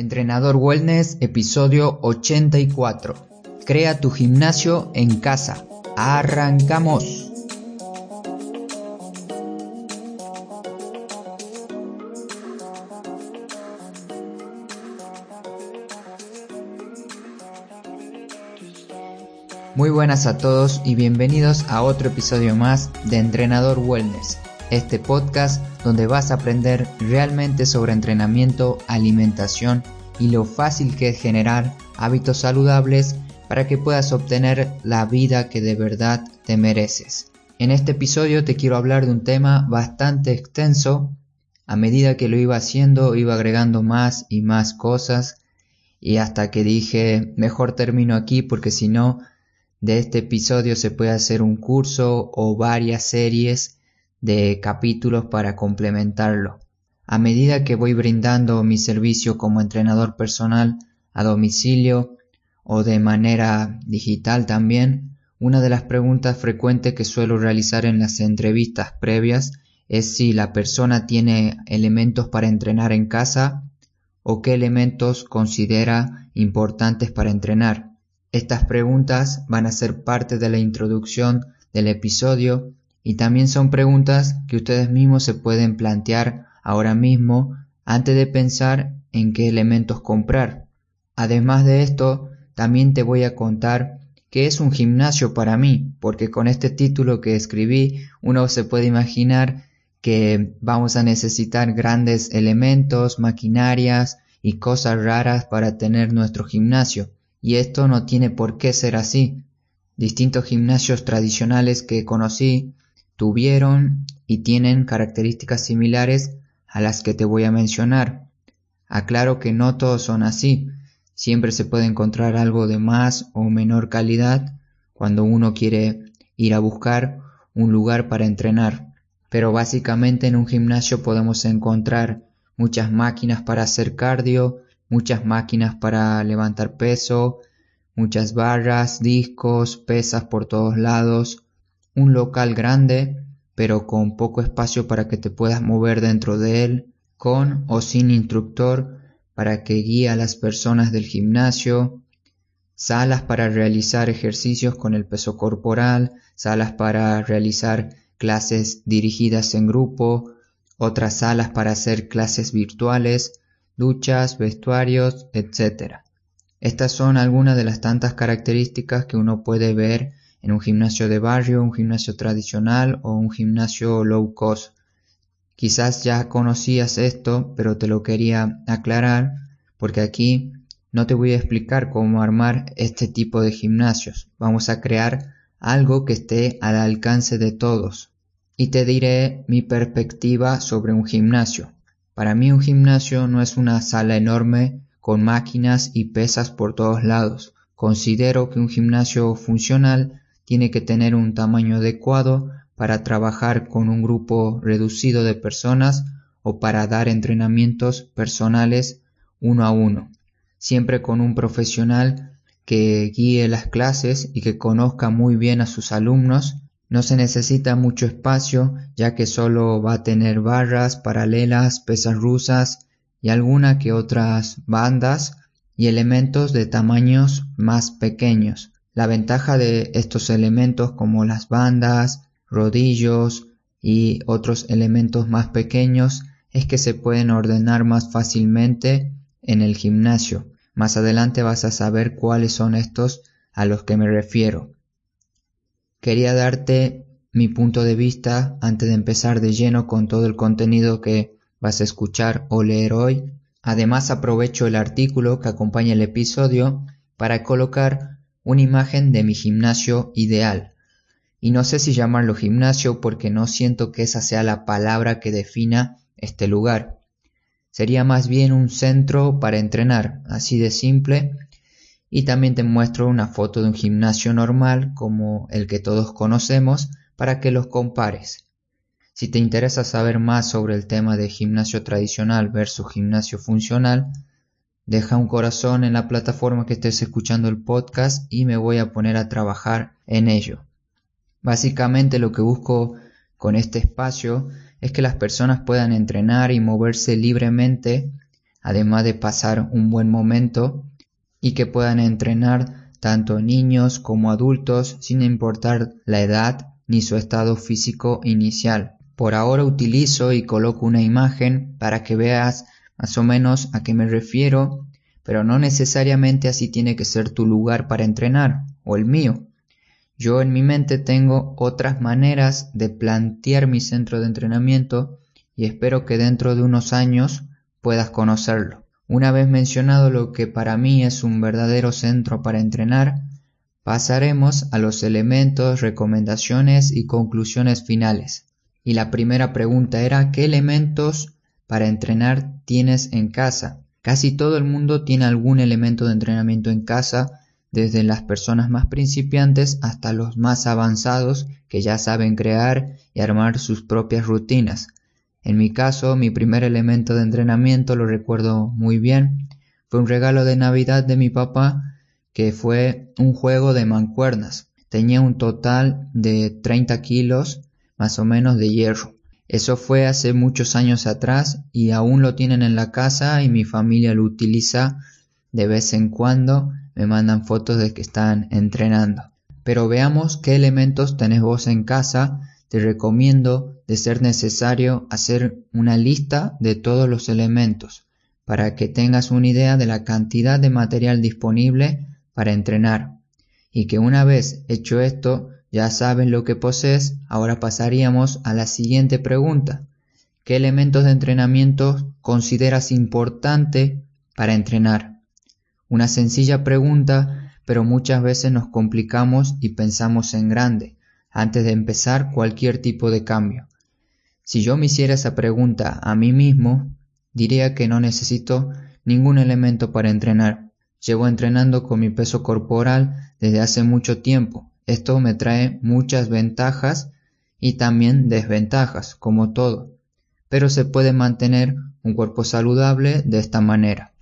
Entrenador Wellness, episodio 84. Crea tu gimnasio en casa. Arrancamos. Muy buenas a todos y bienvenidos a otro episodio más de Entrenador Wellness, este podcast donde vas a aprender realmente sobre entrenamiento, alimentación y lo fácil que es generar hábitos saludables para que puedas obtener la vida que de verdad te mereces. En este episodio te quiero hablar de un tema bastante extenso. A medida que lo iba haciendo, iba agregando más y más cosas y hasta que dije, mejor termino aquí porque si no, de este episodio se puede hacer un curso o varias series de capítulos para complementarlo. A medida que voy brindando mi servicio como entrenador personal a domicilio o de manera digital también, una de las preguntas frecuentes que suelo realizar en las entrevistas previas es si la persona tiene elementos para entrenar en casa o qué elementos considera importantes para entrenar. Estas preguntas van a ser parte de la introducción del episodio y también son preguntas que ustedes mismos se pueden plantear ahora mismo antes de pensar en qué elementos comprar. Además de esto, también te voy a contar qué es un gimnasio para mí, porque con este título que escribí uno se puede imaginar que vamos a necesitar grandes elementos, maquinarias y cosas raras para tener nuestro gimnasio. Y esto no tiene por qué ser así. Distintos gimnasios tradicionales que conocí tuvieron y tienen características similares a las que te voy a mencionar. Aclaro que no todos son así, siempre se puede encontrar algo de más o menor calidad cuando uno quiere ir a buscar un lugar para entrenar. Pero básicamente en un gimnasio podemos encontrar muchas máquinas para hacer cardio, muchas máquinas para levantar peso, muchas barras, discos, pesas por todos lados, un local grande, pero con poco espacio para que te puedas mover dentro de él, con o sin instructor para que guíe a las personas del gimnasio, salas para realizar ejercicios con el peso corporal, salas para realizar clases dirigidas en grupo, otras salas para hacer clases virtuales, duchas, vestuarios, etc. Estas son algunas de las tantas características que uno puede ver en un gimnasio de barrio, un gimnasio tradicional o un gimnasio low cost. Quizás ya conocías esto, pero te lo quería aclarar porque aquí no te voy a explicar cómo armar este tipo de gimnasios. Vamos a crear algo que esté al alcance de todos. Y te diré mi perspectiva sobre un gimnasio. Para mí un gimnasio no es una sala enorme con máquinas y pesas por todos lados. Considero que un gimnasio funcional tiene que tener un tamaño adecuado para trabajar con un grupo reducido de personas o para dar entrenamientos personales uno a uno, siempre con un profesional que guíe las clases y que conozca muy bien a sus alumnos. No se necesita mucho espacio ya que solo va a tener barras paralelas, pesas rusas y alguna que otras bandas y elementos de tamaños más pequeños. La ventaja de estos elementos como las bandas, rodillos y otros elementos más pequeños es que se pueden ordenar más fácilmente en el gimnasio. Más adelante vas a saber cuáles son estos a los que me refiero. Quería darte mi punto de vista antes de empezar de lleno con todo el contenido que vas a escuchar o leer hoy. Además aprovecho el artículo que acompaña el episodio para colocar una imagen de mi gimnasio ideal. Y no sé si llamarlo gimnasio porque no siento que esa sea la palabra que defina este lugar. Sería más bien un centro para entrenar, así de simple. Y también te muestro una foto de un gimnasio normal como el que todos conocemos para que los compares. Si te interesa saber más sobre el tema de gimnasio tradicional versus gimnasio funcional, Deja un corazón en la plataforma que estés escuchando el podcast y me voy a poner a trabajar en ello. Básicamente lo que busco con este espacio es que las personas puedan entrenar y moverse libremente además de pasar un buen momento y que puedan entrenar tanto niños como adultos sin importar la edad ni su estado físico inicial. Por ahora utilizo y coloco una imagen para que veas más o menos a qué me refiero, pero no necesariamente así tiene que ser tu lugar para entrenar o el mío. Yo en mi mente tengo otras maneras de plantear mi centro de entrenamiento y espero que dentro de unos años puedas conocerlo. Una vez mencionado lo que para mí es un verdadero centro para entrenar, pasaremos a los elementos, recomendaciones y conclusiones finales. Y la primera pregunta era ¿qué elementos para entrenar tienes en casa? Casi todo el mundo tiene algún elemento de entrenamiento en casa desde las personas más principiantes hasta los más avanzados que ya saben crear y armar sus propias rutinas. En mi caso, mi primer elemento de entrenamiento, lo recuerdo muy bien, fue un regalo de Navidad de mi papá que fue un juego de mancuernas. Tenía un total de 30 kilos más o menos de hierro. Eso fue hace muchos años atrás y aún lo tienen en la casa y mi familia lo utiliza de vez en cuando me mandan fotos de que están entrenando. Pero veamos qué elementos tenés vos en casa. Te recomiendo, de ser necesario, hacer una lista de todos los elementos para que tengas una idea de la cantidad de material disponible para entrenar. Y que una vez hecho esto, ya sabes lo que posees, ahora pasaríamos a la siguiente pregunta. ¿Qué elementos de entrenamiento consideras importante para entrenar? Una sencilla pregunta, pero muchas veces nos complicamos y pensamos en grande antes de empezar cualquier tipo de cambio. Si yo me hiciera esa pregunta a mí mismo, diría que no necesito ningún elemento para entrenar. Llevo entrenando con mi peso corporal desde hace mucho tiempo. Esto me trae muchas ventajas y también desventajas, como todo. Pero se puede mantener un cuerpo saludable de esta manera.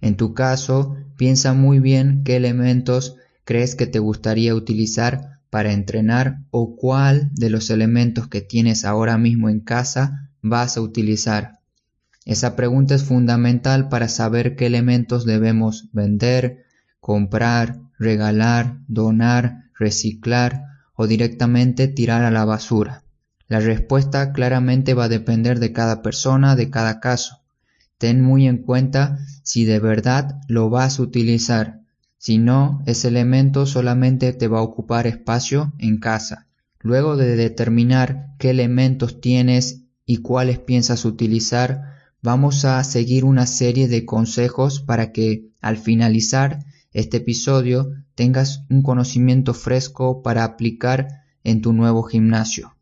En tu caso, piensa muy bien qué elementos crees que te gustaría utilizar para entrenar o cuál de los elementos que tienes ahora mismo en casa vas a utilizar. Esa pregunta es fundamental para saber qué elementos debemos vender, comprar, regalar, donar, reciclar o directamente tirar a la basura. La respuesta claramente va a depender de cada persona, de cada caso. Ten muy en cuenta si de verdad lo vas a utilizar. Si no, ese elemento solamente te va a ocupar espacio en casa. Luego de determinar qué elementos tienes y cuáles piensas utilizar, vamos a seguir una serie de consejos para que al finalizar este episodio tengas un conocimiento fresco para aplicar en tu nuevo gimnasio.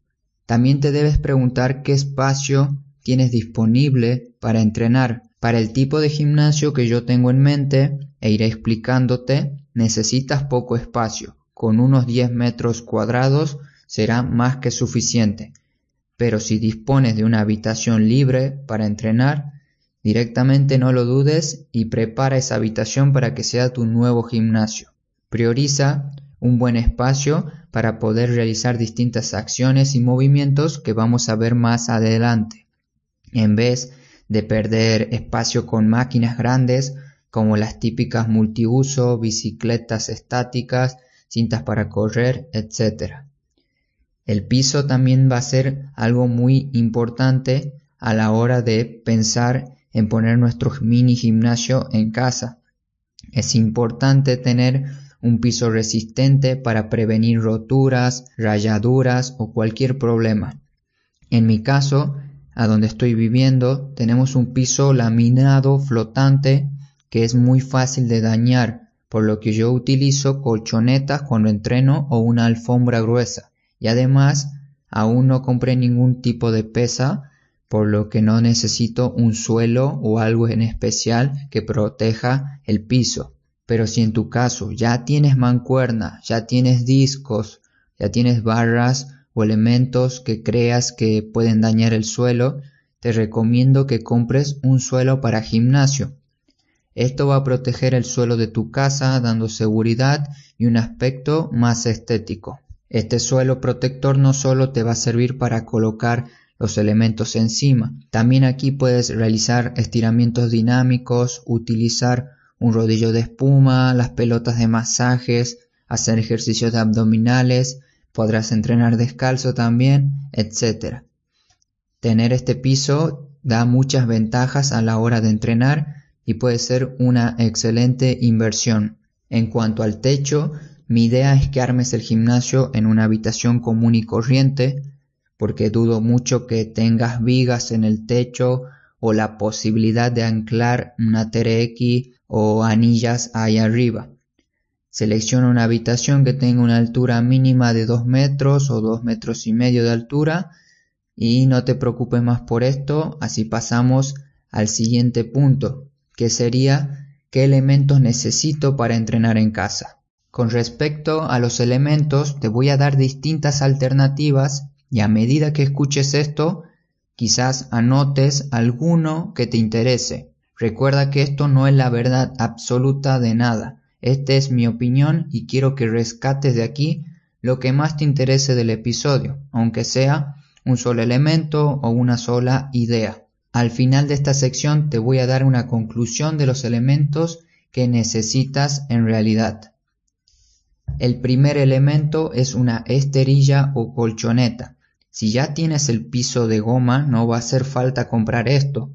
También te debes preguntar qué espacio tienes disponible para entrenar. Para el tipo de gimnasio que yo tengo en mente e iré explicándote, necesitas poco espacio. Con unos 10 metros cuadrados será más que suficiente. Pero si dispones de una habitación libre para entrenar, directamente no lo dudes y prepara esa habitación para que sea tu nuevo gimnasio. Prioriza un buen espacio para poder realizar distintas acciones y movimientos que vamos a ver más adelante en vez de perder espacio con máquinas grandes como las típicas multiuso, bicicletas estáticas, cintas para correr, etc. El piso también va a ser algo muy importante a la hora de pensar en poner nuestro mini gimnasio en casa. Es importante tener un piso resistente para prevenir roturas, rayaduras o cualquier problema. En mi caso, a donde estoy viviendo tenemos un piso laminado flotante que es muy fácil de dañar, por lo que yo utilizo colchonetas cuando entreno o una alfombra gruesa. Y además aún no compré ningún tipo de pesa, por lo que no necesito un suelo o algo en especial que proteja el piso. Pero si en tu caso ya tienes mancuerna, ya tienes discos, ya tienes barras o elementos que creas que pueden dañar el suelo, te recomiendo que compres un suelo para gimnasio. Esto va a proteger el suelo de tu casa dando seguridad y un aspecto más estético. Este suelo protector no solo te va a servir para colocar los elementos encima. También aquí puedes realizar estiramientos dinámicos, utilizar un rodillo de espuma, las pelotas de masajes, hacer ejercicios de abdominales, podrás entrenar descalzo también, etc. Tener este piso da muchas ventajas a la hora de entrenar y puede ser una excelente inversión. En cuanto al techo, mi idea es que armes el gimnasio en una habitación común y corriente, porque dudo mucho que tengas vigas en el techo o la posibilidad de anclar una TRX o anillas ahí arriba. Selecciona una habitación que tenga una altura mínima de 2 metros o 2 metros y medio de altura y no te preocupes más por esto, así pasamos al siguiente punto, que sería qué elementos necesito para entrenar en casa. Con respecto a los elementos, te voy a dar distintas alternativas y a medida que escuches esto, quizás anotes alguno que te interese. Recuerda que esto no es la verdad absoluta de nada. Esta es mi opinión y quiero que rescates de aquí lo que más te interese del episodio, aunque sea un solo elemento o una sola idea. Al final de esta sección te voy a dar una conclusión de los elementos que necesitas en realidad. El primer elemento es una esterilla o colchoneta. Si ya tienes el piso de goma, no va a hacer falta comprar esto.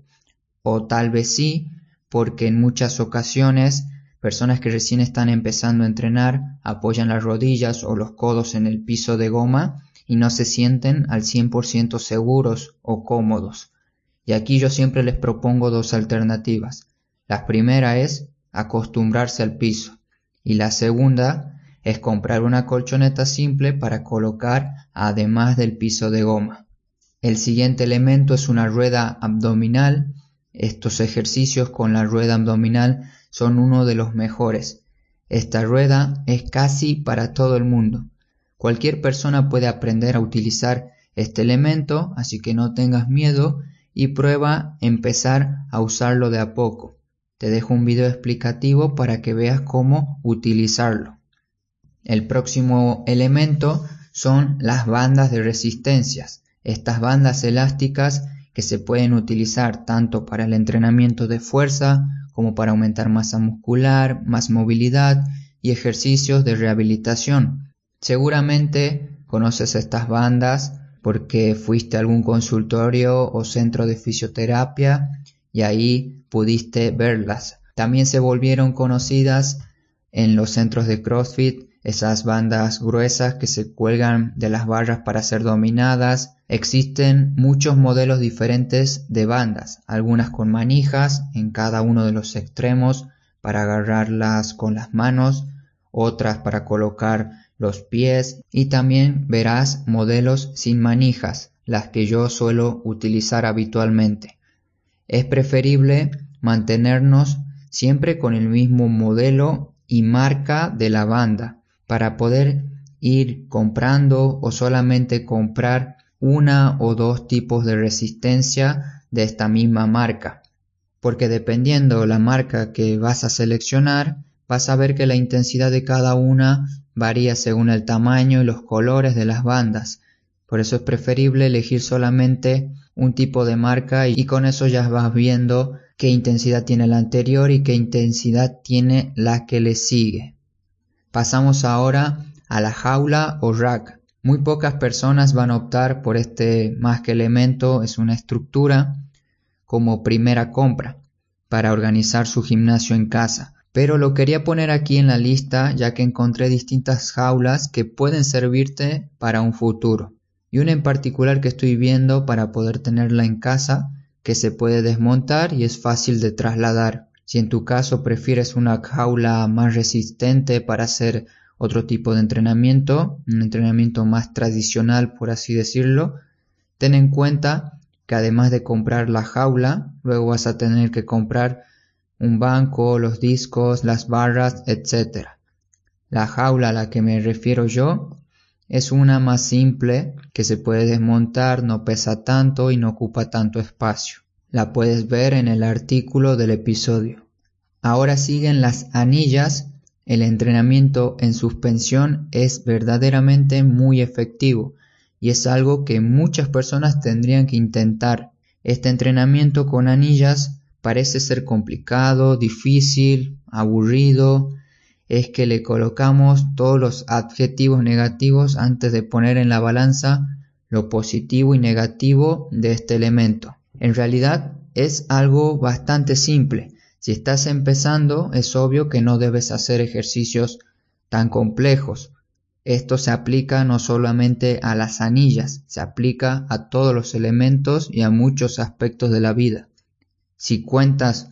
O tal vez sí, porque en muchas ocasiones personas que recién están empezando a entrenar apoyan las rodillas o los codos en el piso de goma y no se sienten al 100% seguros o cómodos. Y aquí yo siempre les propongo dos alternativas. La primera es acostumbrarse al piso y la segunda es comprar una colchoneta simple para colocar además del piso de goma. El siguiente elemento es una rueda abdominal. Estos ejercicios con la rueda abdominal son uno de los mejores. Esta rueda es casi para todo el mundo. Cualquier persona puede aprender a utilizar este elemento, así que no tengas miedo y prueba empezar a usarlo de a poco. Te dejo un video explicativo para que veas cómo utilizarlo. El próximo elemento son las bandas de resistencias. Estas bandas elásticas que se pueden utilizar tanto para el entrenamiento de fuerza como para aumentar masa muscular, más movilidad y ejercicios de rehabilitación. Seguramente conoces estas bandas porque fuiste a algún consultorio o centro de fisioterapia y ahí pudiste verlas. También se volvieron conocidas en los centros de CrossFit esas bandas gruesas que se cuelgan de las barras para ser dominadas. Existen muchos modelos diferentes de bandas, algunas con manijas en cada uno de los extremos para agarrarlas con las manos, otras para colocar los pies y también verás modelos sin manijas, las que yo suelo utilizar habitualmente. Es preferible mantenernos siempre con el mismo modelo y marca de la banda para poder ir comprando o solamente comprar una o dos tipos de resistencia de esta misma marca. Porque dependiendo la marca que vas a seleccionar, vas a ver que la intensidad de cada una varía según el tamaño y los colores de las bandas. Por eso es preferible elegir solamente un tipo de marca y con eso ya vas viendo qué intensidad tiene la anterior y qué intensidad tiene la que le sigue. Pasamos ahora a la jaula o rack. Muy pocas personas van a optar por este más que elemento, es una estructura como primera compra para organizar su gimnasio en casa. Pero lo quería poner aquí en la lista ya que encontré distintas jaulas que pueden servirte para un futuro. Y una en particular que estoy viendo para poder tenerla en casa que se puede desmontar y es fácil de trasladar. Si en tu caso prefieres una jaula más resistente para hacer otro tipo de entrenamiento, un entrenamiento más tradicional por así decirlo, ten en cuenta que además de comprar la jaula, luego vas a tener que comprar un banco, los discos, las barras, etc. La jaula a la que me refiero yo es una más simple que se puede desmontar, no pesa tanto y no ocupa tanto espacio. La puedes ver en el artículo del episodio. Ahora siguen las anillas. El entrenamiento en suspensión es verdaderamente muy efectivo y es algo que muchas personas tendrían que intentar. Este entrenamiento con anillas parece ser complicado, difícil, aburrido, es que le colocamos todos los adjetivos negativos antes de poner en la balanza lo positivo y negativo de este elemento. En realidad es algo bastante simple. Si estás empezando, es obvio que no debes hacer ejercicios tan complejos. Esto se aplica no solamente a las anillas, se aplica a todos los elementos y a muchos aspectos de la vida. Si cuentas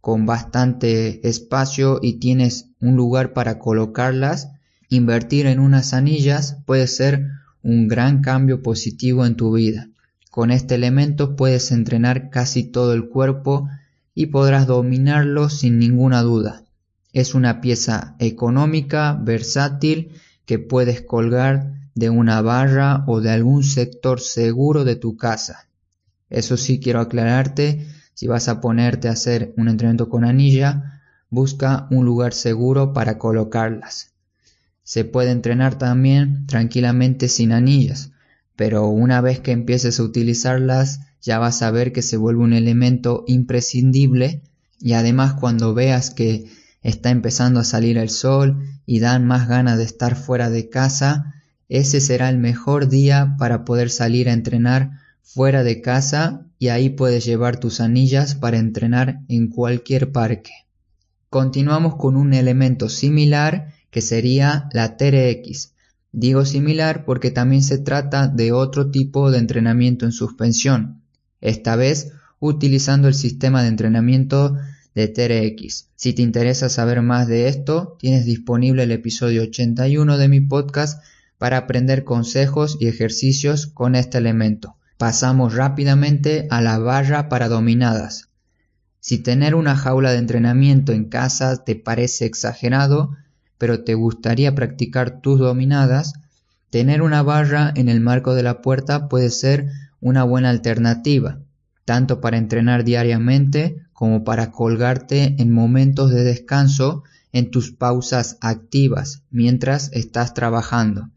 con bastante espacio y tienes un lugar para colocarlas, invertir en unas anillas puede ser un gran cambio positivo en tu vida. Con este elemento puedes entrenar casi todo el cuerpo y podrás dominarlo sin ninguna duda. Es una pieza económica, versátil, que puedes colgar de una barra o de algún sector seguro de tu casa. Eso sí quiero aclararte si vas a ponerte a hacer un entrenamiento con anilla, busca un lugar seguro para colocarlas. Se puede entrenar también tranquilamente sin anillas, pero una vez que empieces a utilizarlas ya vas a ver que se vuelve un elemento imprescindible y además cuando veas que está empezando a salir el sol y dan más ganas de estar fuera de casa, ese será el mejor día para poder salir a entrenar fuera de casa y ahí puedes llevar tus anillas para entrenar en cualquier parque. Continuamos con un elemento similar que sería la TRX. Digo similar porque también se trata de otro tipo de entrenamiento en suspensión, esta vez utilizando el sistema de entrenamiento de TRX. Si te interesa saber más de esto, tienes disponible el episodio 81 de mi podcast para aprender consejos y ejercicios con este elemento. Pasamos rápidamente a la barra para dominadas. Si tener una jaula de entrenamiento en casa te parece exagerado, pero te gustaría practicar tus dominadas, tener una barra en el marco de la puerta puede ser una buena alternativa, tanto para entrenar diariamente como para colgarte en momentos de descanso en tus pausas activas mientras estás trabajando.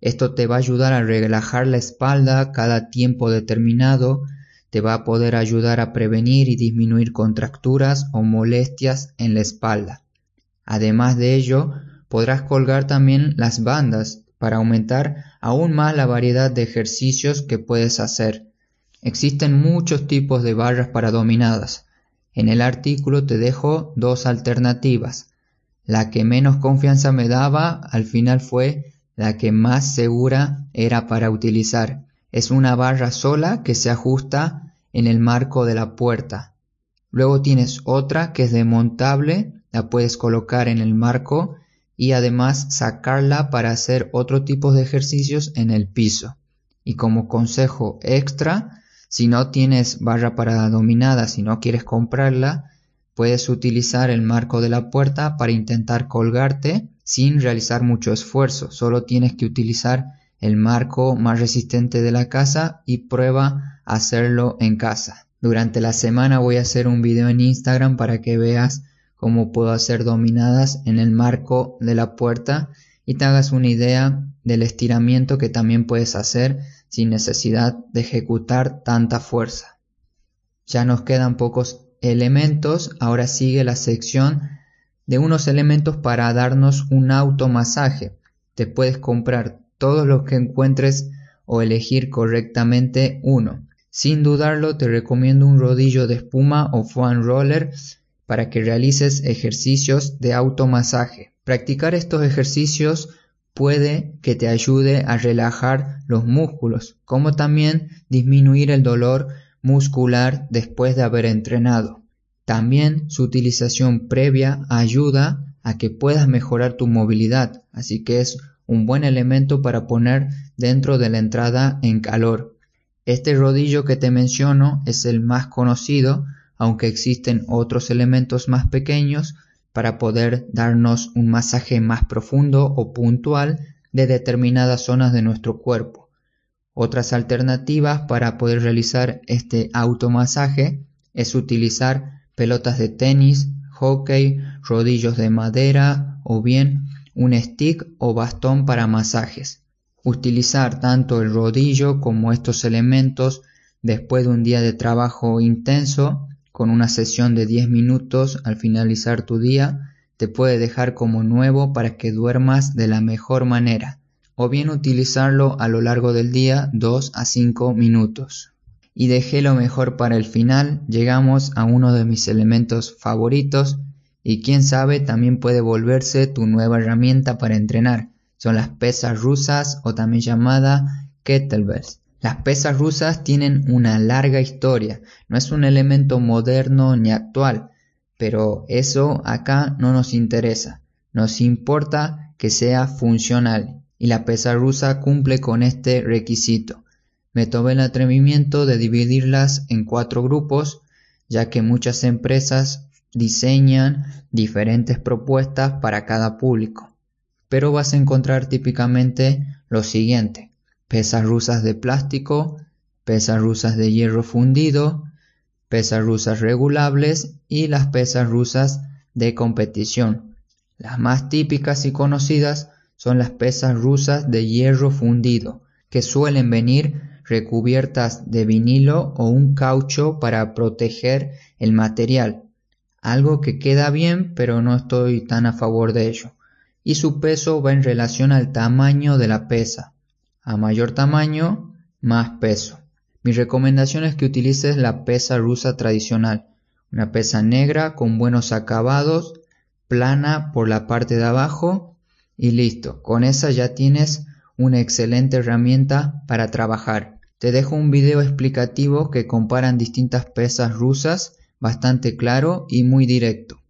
Esto te va a ayudar a relajar la espalda cada tiempo determinado, te va a poder ayudar a prevenir y disminuir contracturas o molestias en la espalda. Además de ello, podrás colgar también las bandas para aumentar aún más la variedad de ejercicios que puedes hacer. Existen muchos tipos de barras para dominadas. En el artículo te dejo dos alternativas. La que menos confianza me daba al final fue la que más segura era para utilizar. Es una barra sola que se ajusta en el marco de la puerta. Luego tienes otra que es desmontable, la puedes colocar en el marco y además sacarla para hacer otro tipo de ejercicios en el piso. Y como consejo extra, si no tienes barra para dominada, si no quieres comprarla, puedes utilizar el marco de la puerta para intentar colgarte sin realizar mucho esfuerzo, solo tienes que utilizar el marco más resistente de la casa y prueba hacerlo en casa. Durante la semana voy a hacer un video en Instagram para que veas cómo puedo hacer dominadas en el marco de la puerta y te hagas una idea del estiramiento que también puedes hacer sin necesidad de ejecutar tanta fuerza. Ya nos quedan pocos elementos, ahora sigue la sección de unos elementos para darnos un automasaje. Te puedes comprar todos los que encuentres o elegir correctamente uno. Sin dudarlo, te recomiendo un rodillo de espuma o foam roller para que realices ejercicios de automasaje. Practicar estos ejercicios puede que te ayude a relajar los músculos, como también disminuir el dolor muscular después de haber entrenado. También su utilización previa ayuda a que puedas mejorar tu movilidad, así que es un buen elemento para poner dentro de la entrada en calor. Este rodillo que te menciono es el más conocido, aunque existen otros elementos más pequeños para poder darnos un masaje más profundo o puntual de determinadas zonas de nuestro cuerpo. Otras alternativas para poder realizar este automasaje es utilizar pelotas de tenis, hockey, rodillos de madera o bien un stick o bastón para masajes. Utilizar tanto el rodillo como estos elementos después de un día de trabajo intenso, con una sesión de 10 minutos al finalizar tu día, te puede dejar como nuevo para que duermas de la mejor manera, o bien utilizarlo a lo largo del día 2 a 5 minutos. Y dejé lo mejor para el final, llegamos a uno de mis elementos favoritos, y quién sabe también puede volverse tu nueva herramienta para entrenar. Son las pesas rusas o también llamada kettlebells. Las pesas rusas tienen una larga historia, no es un elemento moderno ni actual, pero eso acá no nos interesa, nos importa que sea funcional y la pesa rusa cumple con este requisito. Me tomé el atrevimiento de dividirlas en cuatro grupos, ya que muchas empresas diseñan diferentes propuestas para cada público. Pero vas a encontrar típicamente lo siguiente. Pesas rusas de plástico, pesas rusas de hierro fundido, pesas rusas regulables y las pesas rusas de competición. Las más típicas y conocidas son las pesas rusas de hierro fundido, que suelen venir recubiertas de vinilo o un caucho para proteger el material, algo que queda bien pero no estoy tan a favor de ello, y su peso va en relación al tamaño de la pesa. A mayor tamaño, más peso. Mi recomendación es que utilices la pesa rusa tradicional, una pesa negra con buenos acabados, plana por la parte de abajo y listo. Con esa ya tienes una excelente herramienta para trabajar. Te dejo un video explicativo que comparan distintas pesas rusas, bastante claro y muy directo.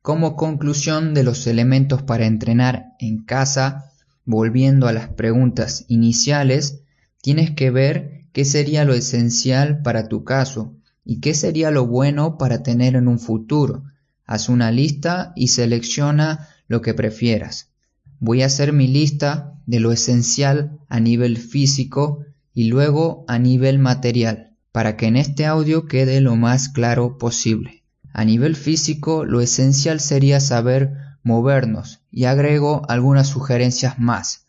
Como conclusión de los elementos para entrenar en casa, volviendo a las preguntas iniciales, tienes que ver qué sería lo esencial para tu caso y qué sería lo bueno para tener en un futuro. Haz una lista y selecciona lo que prefieras. Voy a hacer mi lista de lo esencial a nivel físico y luego a nivel material, para que en este audio quede lo más claro posible. A nivel físico, lo esencial sería saber movernos y agrego algunas sugerencias más,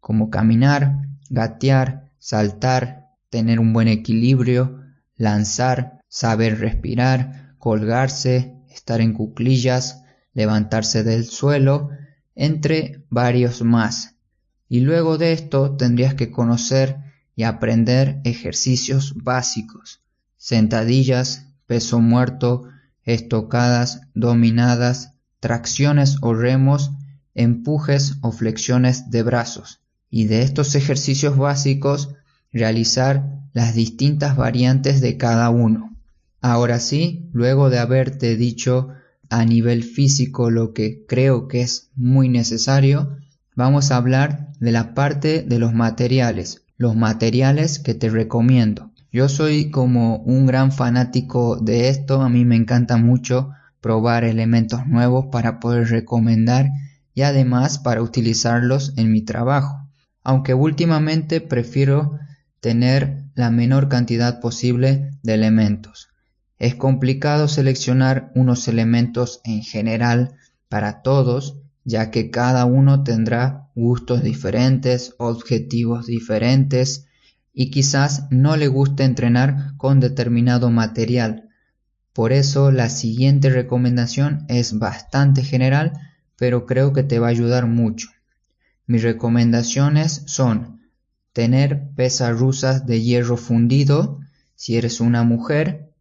como caminar, gatear, saltar, tener un buen equilibrio, lanzar, saber respirar, colgarse, estar en cuclillas, levantarse del suelo, entre varios más. Y luego de esto tendrías que conocer y aprender ejercicios básicos, sentadillas, peso muerto, estocadas, dominadas, tracciones o remos, empujes o flexiones de brazos, y de estos ejercicios básicos realizar las distintas variantes de cada uno. Ahora sí, luego de haberte dicho a nivel físico lo que creo que es muy necesario, vamos a hablar de la parte de los materiales, los materiales que te recomiendo. Yo soy como un gran fanático de esto, a mí me encanta mucho probar elementos nuevos para poder recomendar y además para utilizarlos en mi trabajo, aunque últimamente prefiero tener la menor cantidad posible de elementos. Es complicado seleccionar unos elementos en general para todos, ya que cada uno tendrá gustos diferentes, objetivos diferentes y quizás no le guste entrenar con determinado material, por eso la siguiente recomendación es bastante general, pero creo que te va a ayudar mucho. Mis recomendaciones son tener pesas rusas de hierro fundido si eres una mujer,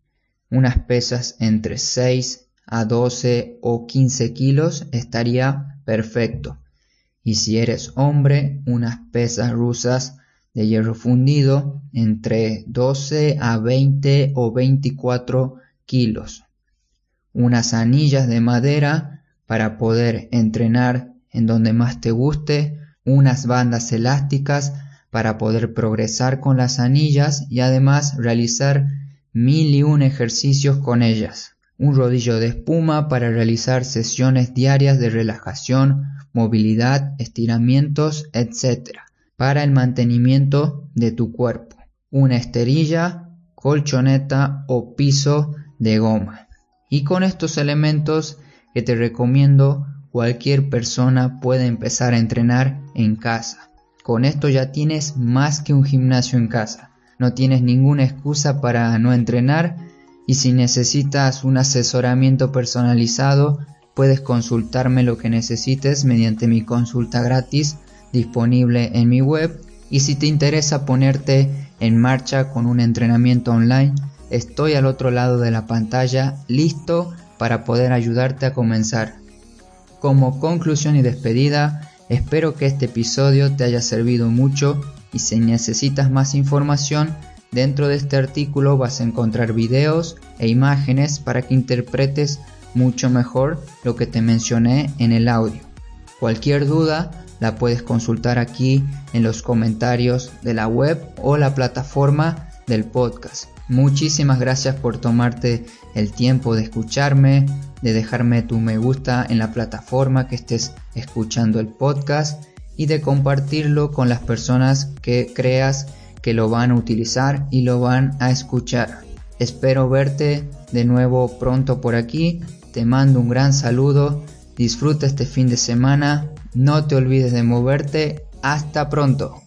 unas pesas entre 6 a 12 o 15 kilos estaría perfecto. Y si eres hombre, unas pesas rusas de hierro fundido entre 12 a 20 o 24 kilos, unas anillas de madera para poder entrenar en donde más te guste, unas bandas elásticas para poder progresar con las anillas y además realizar mil y un ejercicios con ellas. Un rodillo de espuma para realizar sesiones diarias de relajación, movilidad, estiramientos, etc. Para el mantenimiento de tu cuerpo. Una esterilla, colchoneta o piso de goma. Y con estos elementos que te recomiendo, cualquier persona puede empezar a entrenar en casa, Con esto ya tienes más que un gimnasio en casa. No tienes ninguna excusa para no entrenar y si necesitas un asesoramiento personalizado, puedes consultarme lo que necesites mediante mi consulta gratis disponible en mi web y si te interesa ponerte en marcha con un entrenamiento online, estoy al otro lado de la pantalla listo para poder ayudarte a comenzar. Como conclusión y despedida, espero que este episodio te haya servido mucho y si necesitas más información, dentro de este artículo vas a encontrar videos e imágenes para que interpretes mucho mejor lo que te mencioné en el audio. Cualquier duda la puedes consultar aquí en los comentarios de la web o la plataforma del podcast. Muchísimas gracias por tomarte el tiempo de escucharme, de dejarme tu me gusta en la plataforma que estés escuchando el podcast y de compartirlo con las personas que creas que lo van a utilizar y lo van a escuchar. Espero verte de nuevo pronto por aquí. Te mando un gran saludo. Disfruta este fin de semana. No te olvides de moverte. Hasta pronto.